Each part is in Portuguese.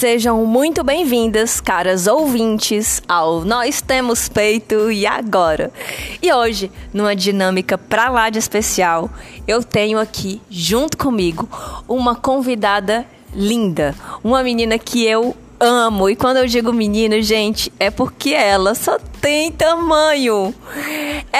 Sejam muito bem-vindas, caras ouvintes, ao Nós Temos Peito e Agora. E hoje, numa dinâmica pra lá de especial, eu tenho aqui, junto comigo, uma convidada linda, uma menina que eu amo. E quando eu digo menina, gente, é porque ela só tem tamanho.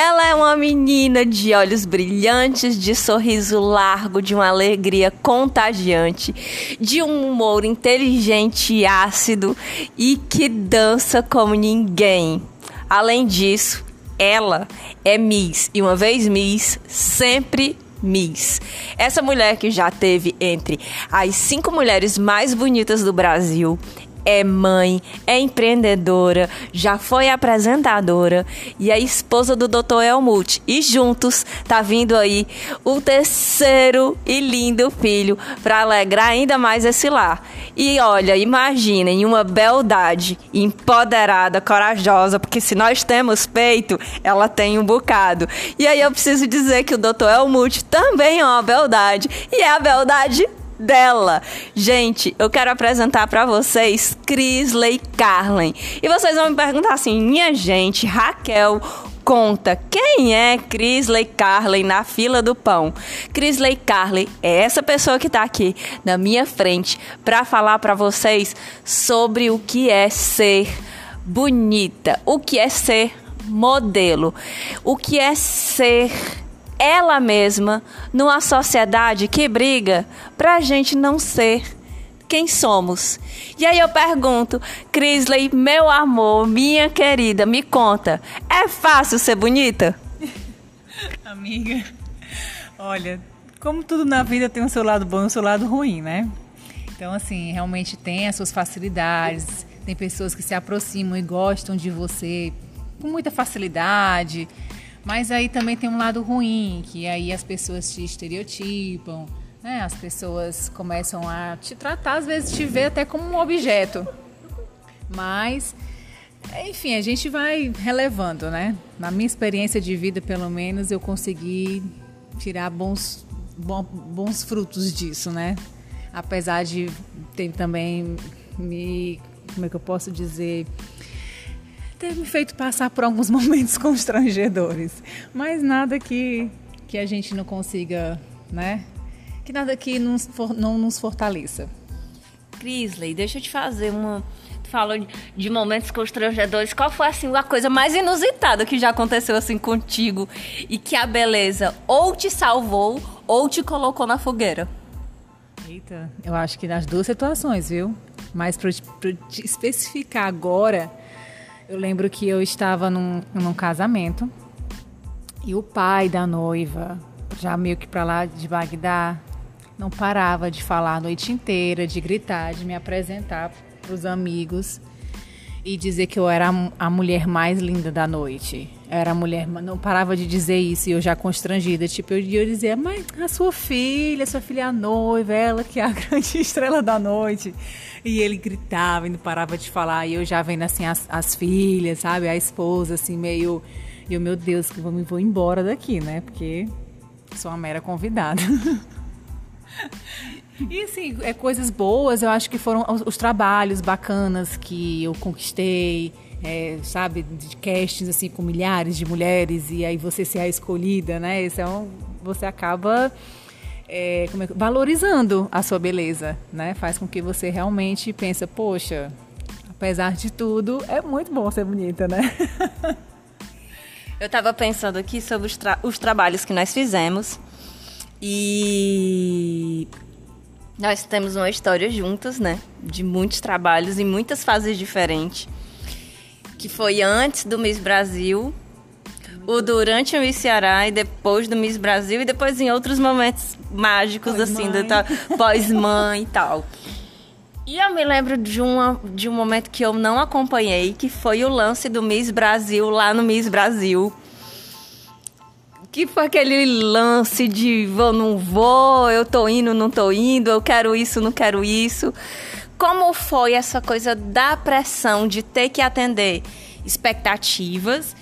Ela é uma menina de olhos brilhantes, de sorriso largo, de uma alegria contagiante, de um humor inteligente e ácido e que dança como ninguém. Além disso, ela é Miss e uma vez Miss, sempre Miss. Essa mulher que já teve entre as cinco mulheres mais bonitas do Brasil, é mãe, é empreendedora, já foi apresentadora e é esposa do Dr. Elmut. E juntos tá vindo aí o terceiro e lindo filho para alegrar ainda mais esse lar. E olha, imaginem uma beldade empoderada, corajosa, porque se nós temos peito, ela tem um bocado. E aí eu preciso dizer que o Dr. Elmut também é uma beldade e é a beldade dela. Gente, eu quero apresentar para vocês Crisley Carlen. E vocês vão me perguntar assim: "Minha gente, Raquel, conta quem é Crisley Carley na fila do pão. Crisley Carley é essa pessoa que está aqui na minha frente para falar para vocês sobre o que é ser bonita, o que é ser modelo, o que é ser ela mesma numa sociedade que briga para a gente não ser quem somos. E aí eu pergunto, Crisley, meu amor, minha querida, me conta, é fácil ser bonita? Amiga, olha, como tudo na vida tem o seu lado bom e o seu lado ruim, né? Então, assim, realmente tem as suas facilidades, tem pessoas que se aproximam e gostam de você com muita facilidade, mas aí também tem um lado ruim, que aí as pessoas te estereotipam, né? As pessoas começam a te tratar, às vezes te ver até como um objeto. Mas, enfim, a gente vai relevando, né? Na minha experiência de vida, pelo menos, eu consegui tirar bons, bons frutos disso, né? Apesar de ter também me, como é que eu posso dizer, ter me feito passar por alguns momentos constrangedores, mas nada que, que a gente não consiga, né? Que nada que nos não nos fortaleça. Crisley, deixa eu te fazer uma. Tu falou de, de momentos constrangedores. Qual foi assim a coisa mais inusitada que já aconteceu assim contigo e que a beleza ou te salvou ou te colocou na fogueira? Eita, eu acho que nas duas situações, viu? Mas para te especificar agora, eu lembro que eu estava num, num casamento e o pai da noiva, já meio que para lá de Bagdá, não parava de falar a noite inteira, de gritar, de me apresentar para os amigos e dizer que eu era a mulher mais linda da noite. Era a mulher, não parava de dizer isso e eu já constrangida. Tipo, eu, eu dizia, mas a sua filha, sua filha é a noiva, ela que é a grande estrela da noite. E ele gritava e não parava de falar. E eu já vendo assim as, as filhas, sabe? A esposa, assim, meio. E eu, meu Deus, que eu vou embora daqui, né? Porque sou uma mera convidada. E assim, é coisas boas, eu acho que foram os, os trabalhos bacanas que eu conquistei, é, sabe, de castings assim com milhares de mulheres e aí você ser a escolhida, né? Um, você acaba é, é, valorizando a sua beleza, né? Faz com que você realmente pense, poxa, apesar de tudo, é muito bom ser bonita, né? Eu estava pensando aqui sobre os, tra os trabalhos que nós fizemos e nós temos uma história juntas, né? De muitos trabalhos em muitas fases diferentes. Que foi antes do Miss Brasil o durante o Miss Ceará e depois do Miss Brasil e depois em outros momentos mágicos, pós assim, do pós-mãe e tal. E eu me lembro de, uma, de um momento que eu não acompanhei, que foi o lance do Miss Brasil lá no Miss Brasil. Que foi aquele lance de vou, não vou, eu tô indo, não tô indo, eu quero isso, não quero isso. Como foi essa coisa da pressão de ter que atender expectativas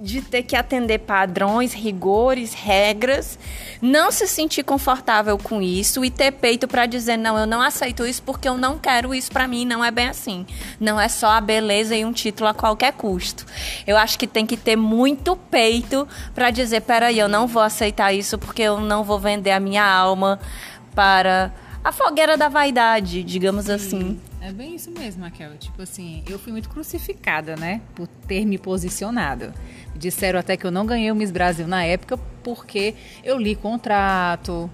de ter que atender padrões, rigores, regras, não se sentir confortável com isso e ter peito para dizer não, eu não aceito isso porque eu não quero isso para mim, não é bem assim. Não é só a beleza e um título a qualquer custo. Eu acho que tem que ter muito peito para dizer, peraí, eu não vou aceitar isso porque eu não vou vender a minha alma para a fogueira da vaidade, digamos Sim. assim. É bem isso mesmo, Raquel. Tipo assim, eu fui muito crucificada, né? Por ter me posicionado. Disseram até que eu não ganhei o Miss Brasil na época porque eu li contrato,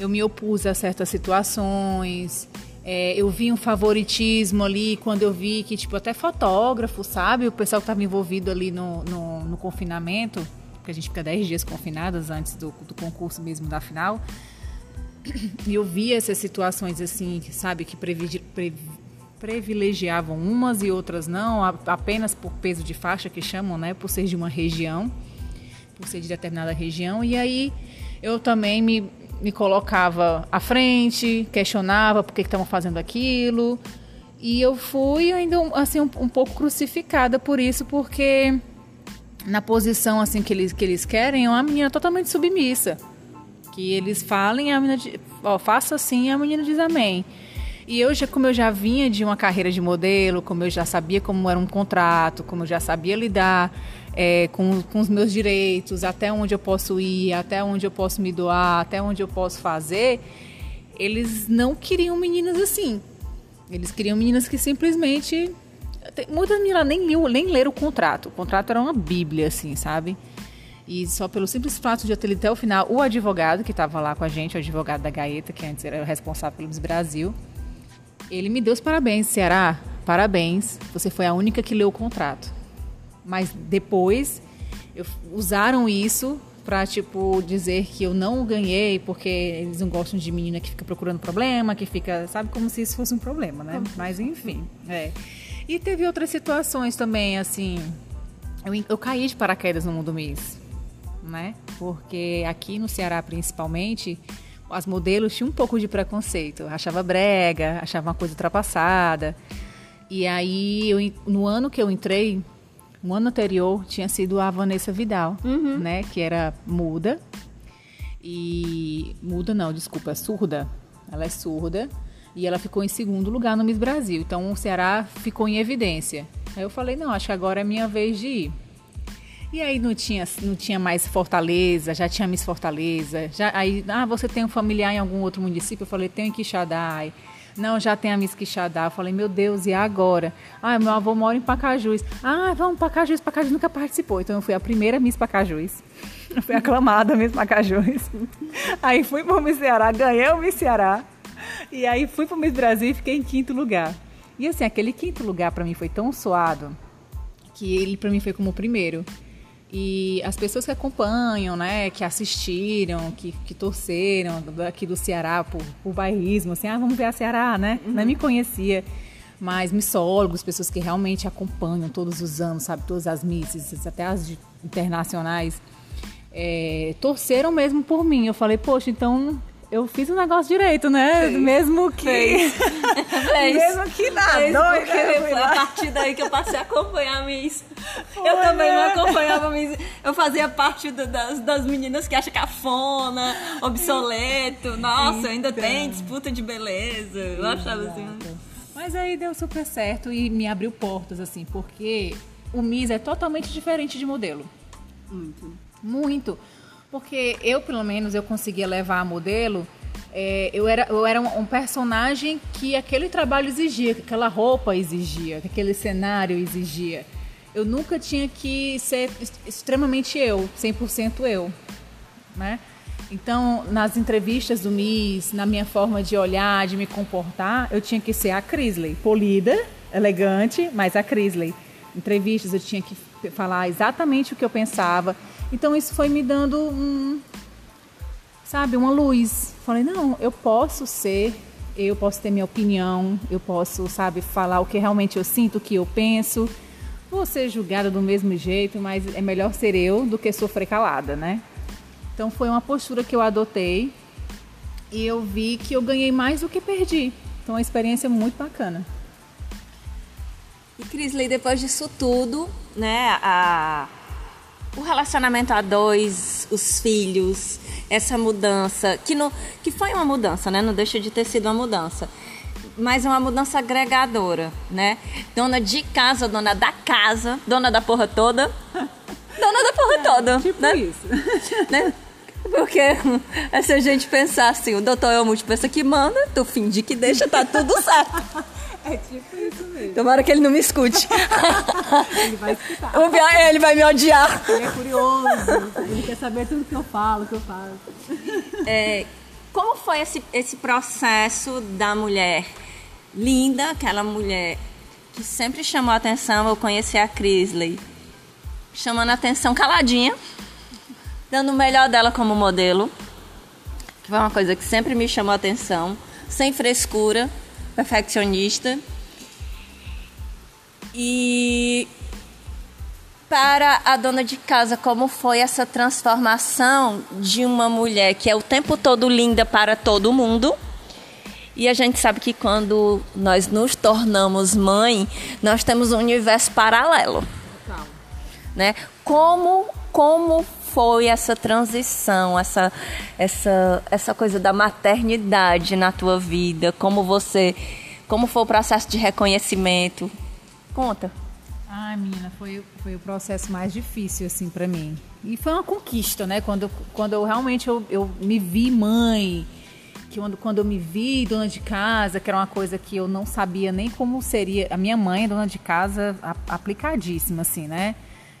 eu me opus a certas situações, é, eu vi um favoritismo ali quando eu vi que, tipo, até fotógrafo, sabe? O pessoal que estava envolvido ali no, no, no, confinamento, porque a gente fica 10 dias confinadas antes do, do concurso mesmo da final. E eu vi essas situações assim, sabe, que privilegiavam umas e outras não, apenas por peso de faixa que chamam, né, por ser de uma região, por ser de determinada região. E aí eu também me, me colocava à frente, questionava por que estavam fazendo aquilo. E eu fui ainda assim um, um, pouco crucificada por isso, porque na posição assim que eles, que eles querem, é uma menina totalmente submissa que eles falem, a menina diz, ó, faça assim, a menina diz amém. E eu já, como eu já vinha de uma carreira de modelo, como eu já sabia como era um contrato, como eu já sabia lidar é, com, com os meus direitos, até onde eu posso ir, até onde eu posso me doar, até onde eu posso fazer, eles não queriam meninas assim. Eles queriam meninas que simplesmente. Muitas meninas nem, nem leram o contrato. O contrato era uma bíblia, assim, sabe? E só pelo simples fato de eu ter lido até o final, o advogado que estava lá com a gente, o advogado da Gaeta, que antes era o responsável pelo Brasil, ele me deu os parabéns. Ceará, parabéns, você foi a única que leu o contrato. Mas depois eu, usaram isso para tipo dizer que eu não ganhei porque eles não gostam de menina que fica procurando problema, que fica, sabe, como se isso fosse um problema, né? Mas enfim, é. E teve outras situações também, assim, eu, eu caí de paraquedas no mundo Miss né? Porque aqui no Ceará, principalmente, as modelos tinham um pouco de preconceito. Achava brega, achava uma coisa ultrapassada. E aí, eu, no ano que eu entrei, no ano anterior, tinha sido a Vanessa Vidal, uhum. né? Que era muda. E. Muda não, desculpa, é surda. Ela é surda. E ela ficou em segundo lugar no Miss Brasil. Então o Ceará ficou em evidência. Aí eu falei, não, acho que agora é minha vez de ir. E aí não tinha, não tinha mais Fortaleza, já tinha Miss Fortaleza. Já, aí, ah, você tem um familiar em algum outro município? Eu falei, tenho em Quixadá. Não, já tem a Miss Quixadá. Eu falei, meu Deus, e agora? Ah, meu avô mora em Pacajus. Ah, vamos, Pacajus. Pacajus nunca participou. Então eu fui a primeira Miss Pacajus. Eu fui aclamada Miss Pacajus. Aí fui para o Miss Ceará, ganhei o Miss Ceará. E aí fui para o Miss Brasil e fiquei em quinto lugar. E assim, aquele quinto lugar para mim foi tão suado que ele para mim foi como o primeiro. E as pessoas que acompanham, né, que assistiram, que, que torceram aqui do Ceará por, por bairrismo, assim, ah, vamos ver a Ceará, né? Uhum. Não me conhecia. Mas missólogos, pessoas que realmente acompanham todos os anos, sabe, todas as misses, até as internacionais, é, torceram mesmo por mim. Eu falei, poxa, então eu fiz o negócio direito, né? Mesmo que. Mesmo que nada. Porque foi a partir daí que eu passei a acompanhar a Miss. Foi, eu também né? não acompanhava a Miss. Eu fazia parte do, das, das meninas que acham cafona, obsoleto. Nossa, então. ainda tem disputa de beleza. Eu achava assim. Mas aí deu super certo e me abriu portas, assim, porque o Miss é totalmente diferente de modelo. Muito. Muito. Porque eu, pelo menos, eu conseguia levar a modelo. É, eu era, eu era um, personagem que aquele trabalho exigia, que aquela roupa exigia, que aquele cenário exigia. Eu nunca tinha que ser extremamente eu, 100% eu, né? Então, nas entrevistas do Miss, na minha forma de olhar, de me comportar, eu tinha que ser a Crisley, polida, elegante, mas a Crisley. Entrevistas eu tinha que falar exatamente o que eu pensava, então isso foi me dando um, sabe, uma luz. Falei, não, eu posso ser, eu posso ter minha opinião, eu posso, sabe, falar o que realmente eu sinto, o que eu penso. Vou ser julgada do mesmo jeito, mas é melhor ser eu do que sofrer calada, né? Então foi uma postura que eu adotei e eu vi que eu ganhei mais do que perdi. Então a experiência é muito bacana. E Crisley, depois disso tudo, né, a o relacionamento a dois, os filhos, essa mudança, que, no, que foi uma mudança, né? Não deixa de ter sido uma mudança. Mas uma mudança agregadora, né? Dona de casa, dona da casa, dona da porra toda. Dona da porra é, toda. Tipo né? isso. Né? Porque é se a gente pensar assim, o doutor Elmut pensa que manda, tu finge que deixa, tá tudo certo. É tipo isso mesmo. Tomara que ele não me escute. ele vai escutar. O pior é ele vai me odiar. Ele é curioso. Ele quer saber tudo que eu falo, que eu faço. É, como foi esse, esse processo da mulher linda, aquela mulher que sempre chamou a atenção? Eu conheci a Crisley, chamando a atenção caladinha, dando o melhor dela como modelo, que foi uma coisa que sempre me chamou a atenção, sem frescura perfeccionista. E para a dona de casa, como foi essa transformação de uma mulher que é o tempo todo linda para todo mundo? E a gente sabe que quando nós nos tornamos mãe, nós temos um universo paralelo. Né? Como, como foi essa transição, essa, essa, essa coisa da maternidade na tua vida? Como você, como foi o processo de reconhecimento? Conta. Ai, menina, foi, foi o processo mais difícil, assim, para mim. E foi uma conquista, né? Quando, quando eu realmente eu, eu me vi mãe, que quando, quando eu me vi dona de casa, que era uma coisa que eu não sabia nem como seria. A minha mãe dona de casa aplicadíssima, assim, né?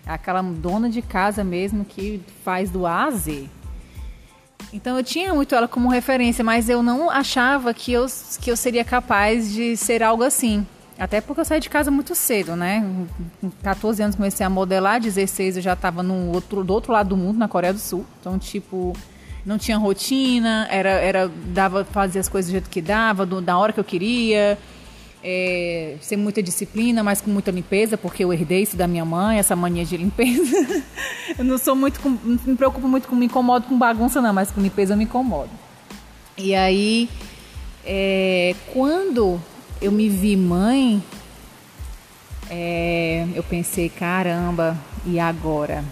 Aquela dona de casa mesmo que faz do A a Z. Então eu tinha muito ela como referência, mas eu não achava que eu, que eu seria capaz de ser algo assim. Até porque eu saí de casa muito cedo, né? Com 14 anos comecei a modelar, 16 eu já estava no outro, do outro lado do mundo, na Coreia do Sul. Então, tipo, não tinha rotina, era, era dava fazer as coisas do jeito que dava, do, da hora que eu queria é, sem muita disciplina, mas com muita limpeza, porque eu herdei isso da minha mãe, essa mania de limpeza. eu não sou muito, com, não me preocupo muito com, me incomodo com bagunça não, mas com limpeza eu me incomodo. E aí, é, quando eu me vi mãe, é, eu pensei, caramba, e agora?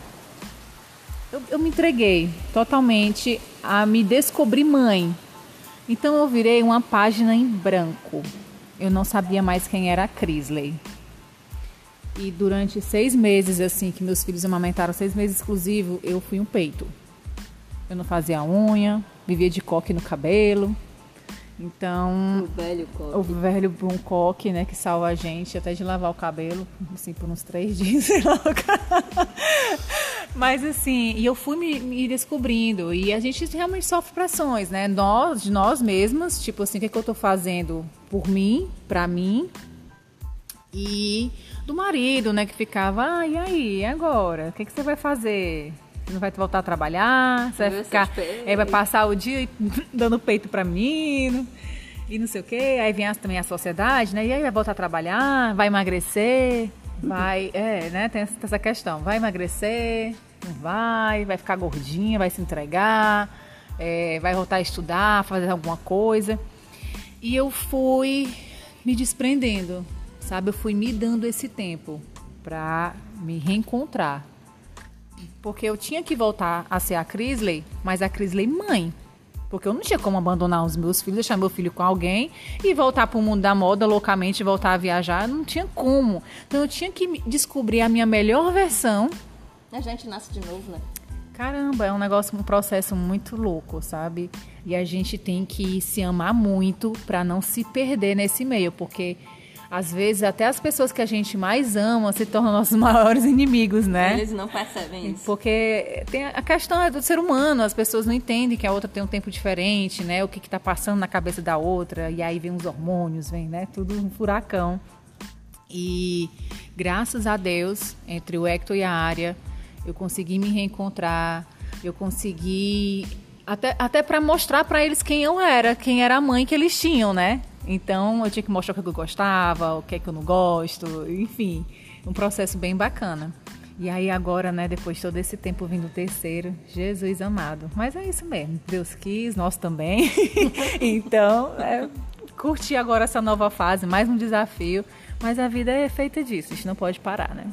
Eu, eu me entreguei totalmente a me descobrir mãe. Então eu virei uma página em branco eu não sabia mais quem era a Crisley. E durante seis meses, assim, que meus filhos amamentaram, seis meses exclusivo, eu fui um peito. Eu não fazia unha, vivia de coque no cabelo. Então. O velho coque. O velho bom coque, né? Que salva a gente até de lavar o cabelo, assim, por uns três dias, sei lá. Mas assim, e eu fui me, me, descobrindo. E a gente realmente sofre pressões, né? Nós, de nós mesmas, tipo assim, o que, é que eu tô fazendo por mim, pra mim. E do marido, né? Que ficava, ah, e aí, e agora? O que, é que você vai fazer? Você não vai voltar a trabalhar? Você vai ficar. É, vai passar o dia dando peito pra menino e não sei o quê. Aí vem também a sociedade, né? E aí vai voltar a trabalhar, vai emagrecer. Vai, é, né? Tem essa questão. Vai emagrecer, não vai, vai ficar gordinha, vai se entregar, é, vai voltar a estudar, fazer alguma coisa. E eu fui me desprendendo, sabe? Eu fui me dando esse tempo para me reencontrar. Porque eu tinha que voltar a ser a Crisley, mas a Crisley mãe. Porque eu não tinha como abandonar os meus filhos, deixar meu filho com alguém e voltar para o mundo da moda loucamente, voltar a viajar. Não tinha como. Então eu tinha que descobrir a minha melhor versão. A gente nasce de novo, né? Caramba, é um negócio, um processo muito louco, sabe? E a gente tem que se amar muito para não se perder nesse meio, porque às vezes até as pessoas que a gente mais ama se tornam nossos maiores inimigos, né? Eles não percebem isso. Porque tem a questão é do ser humano, as pessoas não entendem que a outra tem um tempo diferente, né? O que está passando na cabeça da outra, e aí vem os hormônios, vem, né? Tudo um furacão. E graças a Deus, entre o Hector e a Área, eu consegui me reencontrar, eu consegui até, até para mostrar para eles quem eu era, quem era a mãe que eles tinham, né? Então eu tinha que mostrar o que eu gostava, o que é que eu não gosto, enfim, um processo bem bacana. E aí agora, né, depois de todo esse tempo vindo o terceiro, Jesus amado. Mas é isso mesmo, Deus quis, nós também. então, é, curtir agora essa nova fase, mais um desafio. Mas a vida é feita disso, a gente não pode parar, né?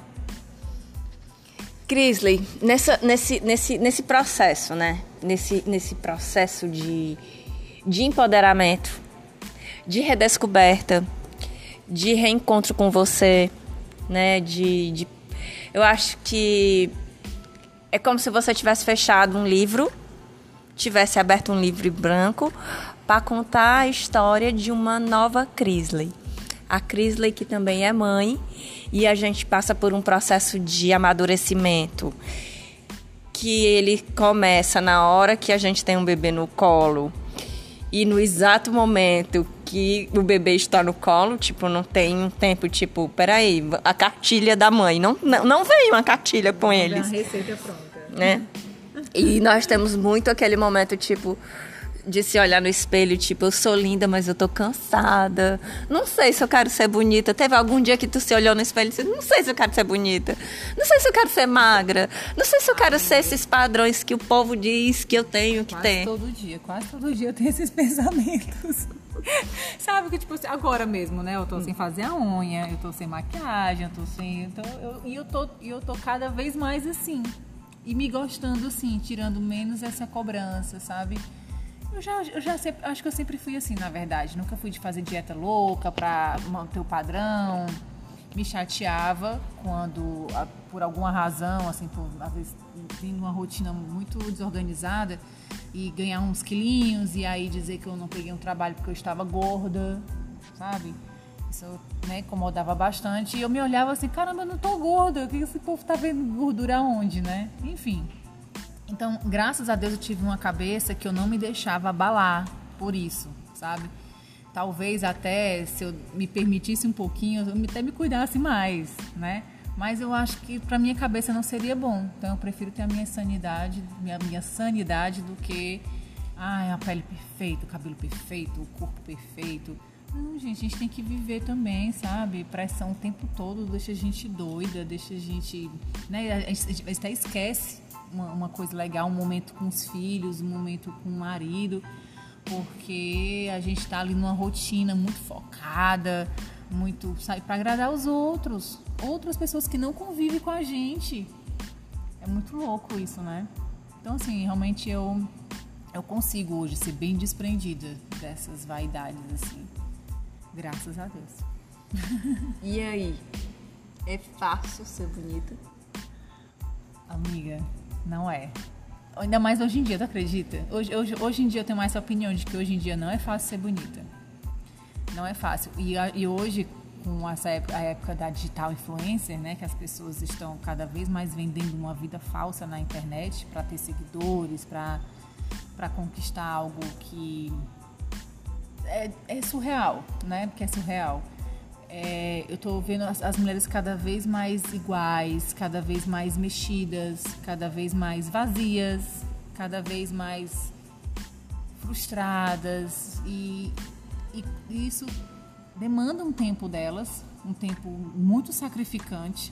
Crisley, nessa, nesse, nesse, nesse processo, né? Nesse, nesse processo de, de empoderamento, de redescoberta, de reencontro com você, né? De, de, eu acho que é como se você tivesse fechado um livro, tivesse aberto um livro branco para contar a história de uma nova Crisley. A Crisley que também é mãe e a gente passa por um processo de amadurecimento que ele começa na hora que a gente tem um bebê no colo e no exato momento que o bebê está no colo, tipo, não tem um tempo, tipo, peraí, a cartilha da mãe. Não, não, não vem uma cartilha com eles. A receita pronta. Né? E nós temos muito aquele momento, tipo, de se olhar no espelho, tipo, eu sou linda, mas eu tô cansada. Não sei se eu quero ser bonita. Teve algum dia que tu se olhou no espelho e disse, não sei se eu quero ser bonita. Não sei se eu quero ser magra. Não sei se eu quero ser esses padrões que o povo diz que eu tenho que quase ter. todo dia, quase todo dia eu tenho esses pensamentos. Sabe que, tipo, agora mesmo, né? Eu tô sem fazer a unha, eu tô sem maquiagem, eu tô sem. Então, eu, e eu tô, eu tô cada vez mais assim. E me gostando assim, tirando menos essa cobrança, sabe? Eu já, eu já sempre, acho que eu sempre fui assim, na verdade. Nunca fui de fazer dieta louca pra manter o padrão. Me chateava quando, por alguma razão, assim, por às vezes vindo uma rotina muito desorganizada e ganhar uns quilinhos e aí dizer que eu não peguei um trabalho porque eu estava gorda, sabe? Isso né, incomodava bastante. E eu me olhava assim, caramba, eu não tô gorda. O que esse povo tá vendo gordura onde, né? Enfim. Então, graças a Deus eu tive uma cabeça que eu não me deixava abalar por isso, sabe? Talvez até se eu me permitisse um pouquinho, eu até me cuidasse mais, né? Mas eu acho que para minha cabeça não seria bom. Então eu prefiro ter a minha sanidade, minha, minha sanidade do que ai, a pele perfeita, o cabelo perfeito, o corpo perfeito. Não, gente, a gente tem que viver também, sabe? Pressão o tempo todo deixa a gente doida, deixa a gente. Né? A gente até esquece uma, uma coisa legal, um momento com os filhos, um momento com o marido, porque a gente está ali numa rotina muito focada, muito sabe, para agradar os outros, outras pessoas que não convivem com a gente. É muito louco isso, né? Então, assim, realmente eu eu consigo hoje ser bem desprendida dessas vaidades assim. Graças a Deus. E aí? É fácil ser bonita? Amiga, não é. Ainda mais hoje em dia, tu acredita? Hoje, hoje, hoje em dia eu tenho mais essa opinião de que hoje em dia não é fácil ser bonita. Não é fácil. E, e hoje, com essa época, a época da digital influencer, né, que as pessoas estão cada vez mais vendendo uma vida falsa na internet para ter seguidores, para conquistar algo que é, é, surreal, né? Porque é surreal. É, eu estou vendo as, as, mulheres cada vez mais iguais, cada vez mais mexidas, cada vez mais vazias, cada vez mais frustradas e, e, e isso demanda um tempo delas, um tempo muito sacrificante.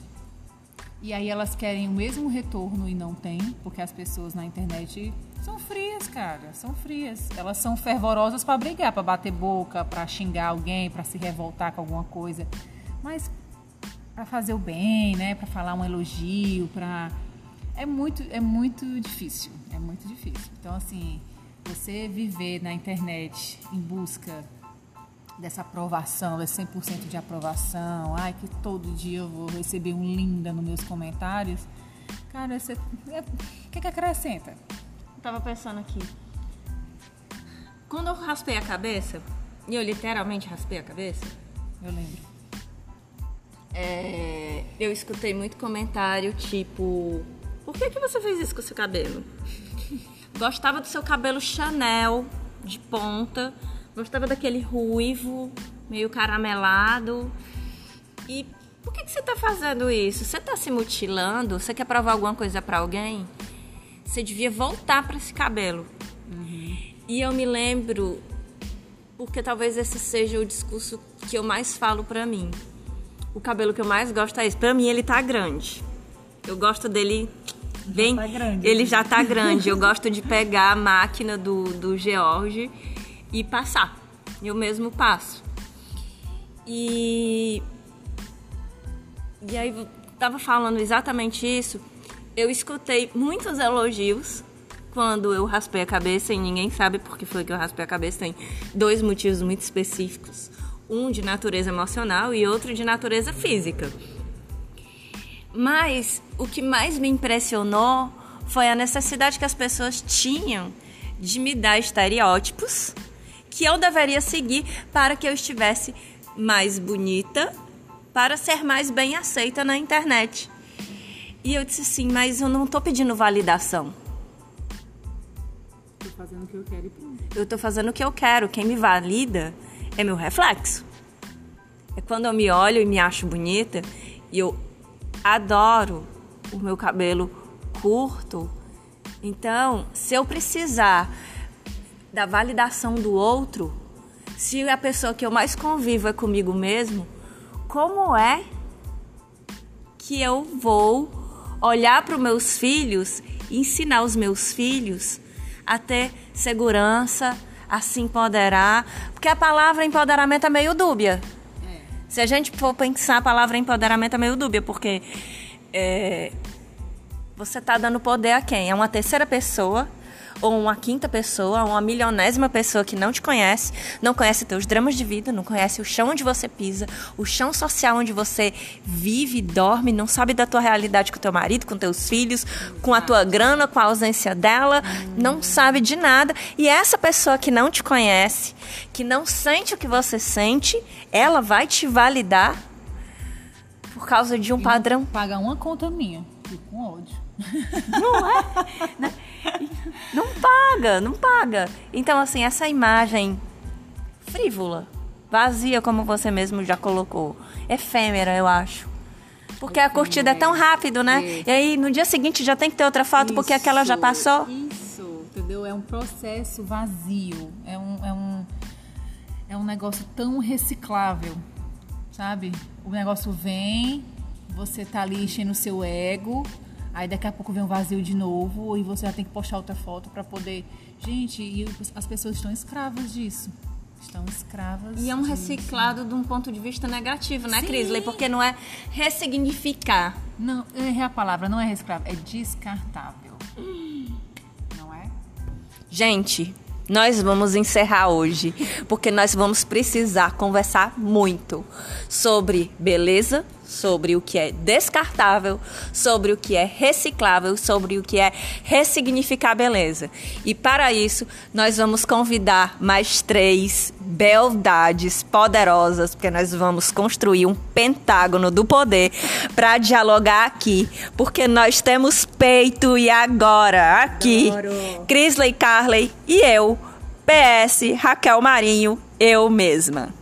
E aí elas querem o mesmo retorno e não tem, porque as pessoas na internet são frias, cara, são frias. Elas são fervorosas para brigar, para bater boca, para xingar alguém, para se revoltar com alguma coisa. Mas para fazer o bem, né, para falar um elogio, para é muito é muito difícil, é muito difícil. Então assim, você viver na internet em busca dessa aprovação, desse 100% de aprovação, ai que todo dia eu vou receber um linda nos meus comentários, cara, você é, o que, que acrescenta? Eu tava pensando aqui. Quando eu raspei a cabeça, e eu literalmente raspei a cabeça, eu lembro. É, eu escutei muito comentário tipo: Por que, que você fez isso com o seu cabelo? Gostava do seu cabelo Chanel de ponta, gostava daquele ruivo meio caramelado. E por que, que você tá fazendo isso? Você tá se mutilando? Você quer provar alguma coisa para alguém? Você devia voltar para esse cabelo. Uhum. E eu me lembro, porque talvez esse seja o discurso que eu mais falo para mim. O cabelo que eu mais gosto é esse. Pra mim, ele tá grande. Eu gosto dele bem. Já tá grande, ele já tá grande. Eu gosto de pegar a máquina do, do George e passar. Eu mesmo passo. E. E aí, tava falando exatamente isso eu escutei muitos elogios quando eu raspei a cabeça e ninguém sabe por que foi que eu raspei a cabeça. Tem dois motivos muito específicos: um de natureza emocional e outro de natureza física. Mas o que mais me impressionou foi a necessidade que as pessoas tinham de me dar estereótipos que eu deveria seguir para que eu estivesse mais bonita, para ser mais bem aceita na internet. E eu disse assim, mas eu não estou pedindo validação. Tô fazendo o que eu quero e pronto. Eu estou fazendo o que eu quero. Quem me valida é meu reflexo. É quando eu me olho e me acho bonita e eu adoro o meu cabelo curto. Então, se eu precisar da validação do outro, se a pessoa que eu mais convivo é comigo mesmo, como é que eu vou olhar para os meus filhos ensinar os meus filhos a ter segurança, a se empoderar? Porque a palavra empoderamento é meio dúbia. Se a gente for pensar, a palavra empoderamento é meio dúbia, porque é, você está dando poder a quem? É uma terceira pessoa ou uma quinta pessoa, uma milionésima pessoa que não te conhece, não conhece teus dramas de vida, não conhece o chão onde você pisa, o chão social onde você vive, dorme, não sabe da tua realidade com teu marido, com teus filhos, com a tua grana, com a ausência dela, não sabe de nada. E essa pessoa que não te conhece, que não sente o que você sente, ela vai te validar por causa de um E padrão. Paga uma conta minha. Fico com ódio. Não é? Não paga, não paga. Então, assim, essa imagem frívola, vazia, como você mesmo já colocou, efêmera, eu acho. Porque a curtida é tão rápido, né? É. E aí, no dia seguinte, já tem que ter outra foto, porque aquela já Isso, passou. Isso, entendeu? É um processo vazio. É um, é um, é um negócio tão reciclável, sabe? O negócio vem, você tá ali enchendo o seu ego, aí daqui a pouco vem um vazio de novo e você já tem que postar outra foto para poder. Gente, e as pessoas estão escravas disso. Estão escravas. E é um disso. reciclado de um ponto de vista negativo, né, Sim. Crisley? Porque não é ressignificar. Não, errei a palavra, não é reciclável, é descartável. Não é? Gente, nós vamos encerrar hoje, porque nós vamos precisar conversar muito sobre beleza, sobre o que é descartável, sobre o que é reciclável, sobre o que é ressignificar beleza. E para isso, nós vamos convidar mais três beldades poderosas, porque nós vamos construir um pentágono do poder para dialogar aqui, porque nós temos peito e agora aqui Adoro. Crisley Carley e eu, PS Raquel Marinho, eu mesma.